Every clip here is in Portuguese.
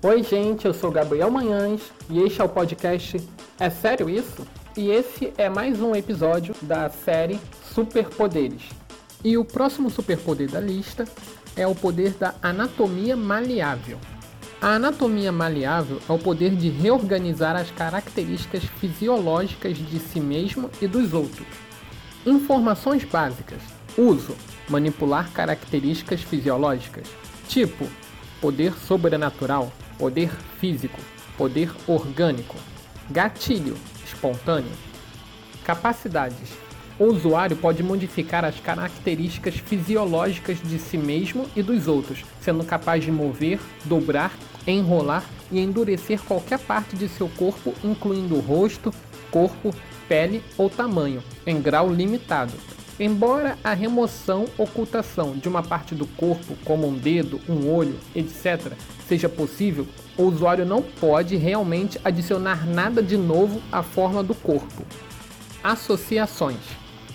Oi, gente, eu sou Gabriel Manhães e este é o podcast É Sério Isso? E esse é mais um episódio da série Superpoderes. E o próximo superpoder da lista é o poder da anatomia maleável. A anatomia maleável é o poder de reorganizar as características fisiológicas de si mesmo e dos outros. Informações básicas: uso, manipular características fisiológicas, tipo poder sobrenatural, poder físico, poder orgânico, gatilho espontâneo, capacidades. O usuário pode modificar as características fisiológicas de si mesmo e dos outros, sendo capaz de mover, dobrar, enrolar e endurecer qualquer parte de seu corpo, incluindo rosto, corpo, pele ou tamanho, em grau limitado. Embora a remoção, ocultação de uma parte do corpo, como um dedo, um olho, etc., seja possível, o usuário não pode realmente adicionar nada de novo à forma do corpo. Associações: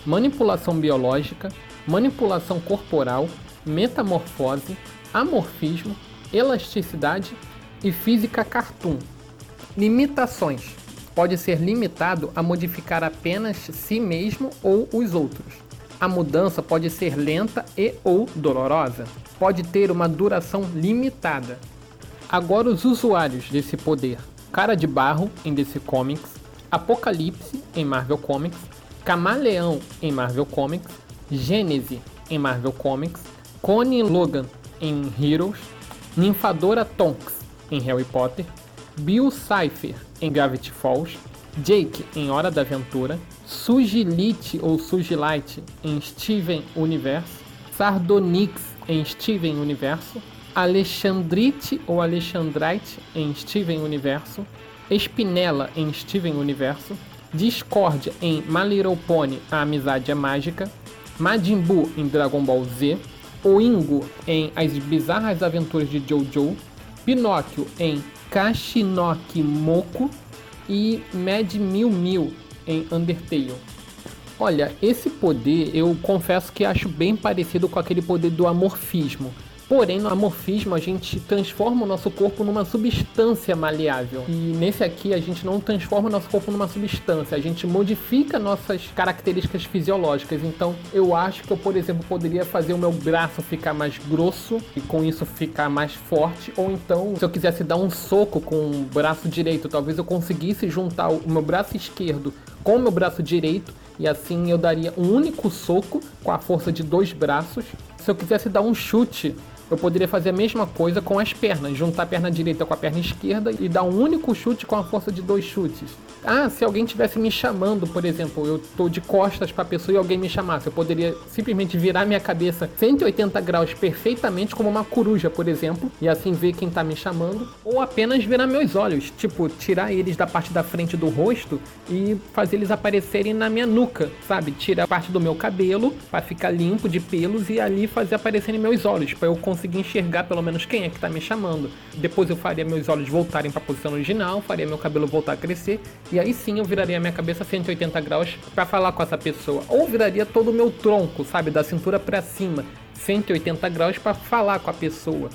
manipulação biológica, manipulação corporal, metamorfose, amorfismo, elasticidade e física cartoon. Limitações: pode ser limitado a modificar apenas si mesmo ou os outros. A mudança pode ser lenta e ou dolorosa. Pode ter uma duração limitada. Agora os usuários desse poder. Cara de Barro em DC Comics, Apocalipse em Marvel Comics, Camaleão em Marvel Comics, Gênese em Marvel Comics, Connie Logan em Heroes, Ninfadora Tonks em Harry Potter, Bill Cipher em Gravity Falls, Jake em Hora da Aventura, Sugilite ou Sugilite em Steven Universo, Sardonyx em Steven Universo, Alexandrite ou Alexandrite em Steven Universo, Espinela em Steven Universo, Discord em My Little Pony A Amizade é Mágica, Majin Buu em Dragon Ball Z, Oingo em As Bizarras Aventuras de Jojo, Pinóquio em Kashinoki Moko e Mad Mil Mil em Undertale. Olha, esse poder eu confesso que acho bem parecido com aquele poder do amorfismo. Porém, no amorfismo a gente transforma o nosso corpo numa substância maleável. E nesse aqui a gente não transforma o nosso corpo numa substância, a gente modifica nossas características fisiológicas. Então, eu acho que eu, por exemplo, poderia fazer o meu braço ficar mais grosso e com isso ficar mais forte. Ou então, se eu quisesse dar um soco com o braço direito, talvez eu conseguisse juntar o meu braço esquerdo com o meu braço direito e assim eu daria um único soco com a força de dois braços. Se eu quisesse dar um chute eu poderia fazer a mesma coisa com as pernas, juntar a perna direita com a perna esquerda e dar um único chute com a força de dois chutes. Ah, se alguém tivesse me chamando, por exemplo, eu tô de costas para a pessoa e alguém me chamasse, eu poderia simplesmente virar minha cabeça 180 graus perfeitamente como uma coruja, por exemplo, e assim ver quem tá me chamando, ou apenas virar meus olhos, tipo, tirar eles da parte da frente do rosto e fazer eles aparecerem na minha nuca, sabe? Tirar parte do meu cabelo para ficar limpo de pelos e ali fazer aparecerem meus olhos, para eu conseguir enxergar pelo menos quem é que tá me chamando. Depois eu faria meus olhos voltarem para a posição original, faria meu cabelo voltar a crescer e aí sim eu viraria minha cabeça 180 graus para falar com essa pessoa. Ou viraria todo o meu tronco, sabe, da cintura para cima, 180 graus para falar com a pessoa.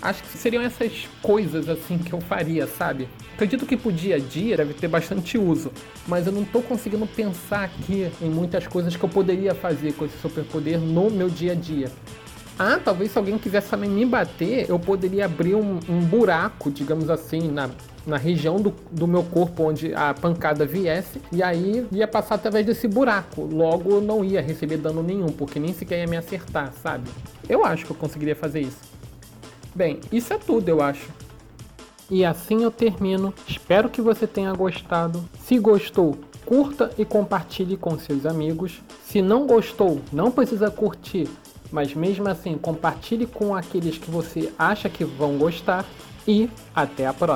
Acho que seriam essas coisas assim que eu faria, sabe? Acredito que pro dia a dia deve ter bastante uso, mas eu não tô conseguindo pensar aqui em muitas coisas que eu poderia fazer com esse superpoder no meu dia a dia. Ah, talvez se alguém quisesse também me bater, eu poderia abrir um, um buraco, digamos assim, na, na região do, do meu corpo onde a pancada viesse, e aí ia passar através desse buraco. Logo eu não ia receber dano nenhum, porque nem sequer ia me acertar, sabe? Eu acho que eu conseguiria fazer isso. Bem, isso é tudo, eu acho. E assim eu termino. Espero que você tenha gostado. Se gostou, curta e compartilhe com seus amigos. Se não gostou, não precisa curtir, mas mesmo assim compartilhe com aqueles que você acha que vão gostar. E até a próxima.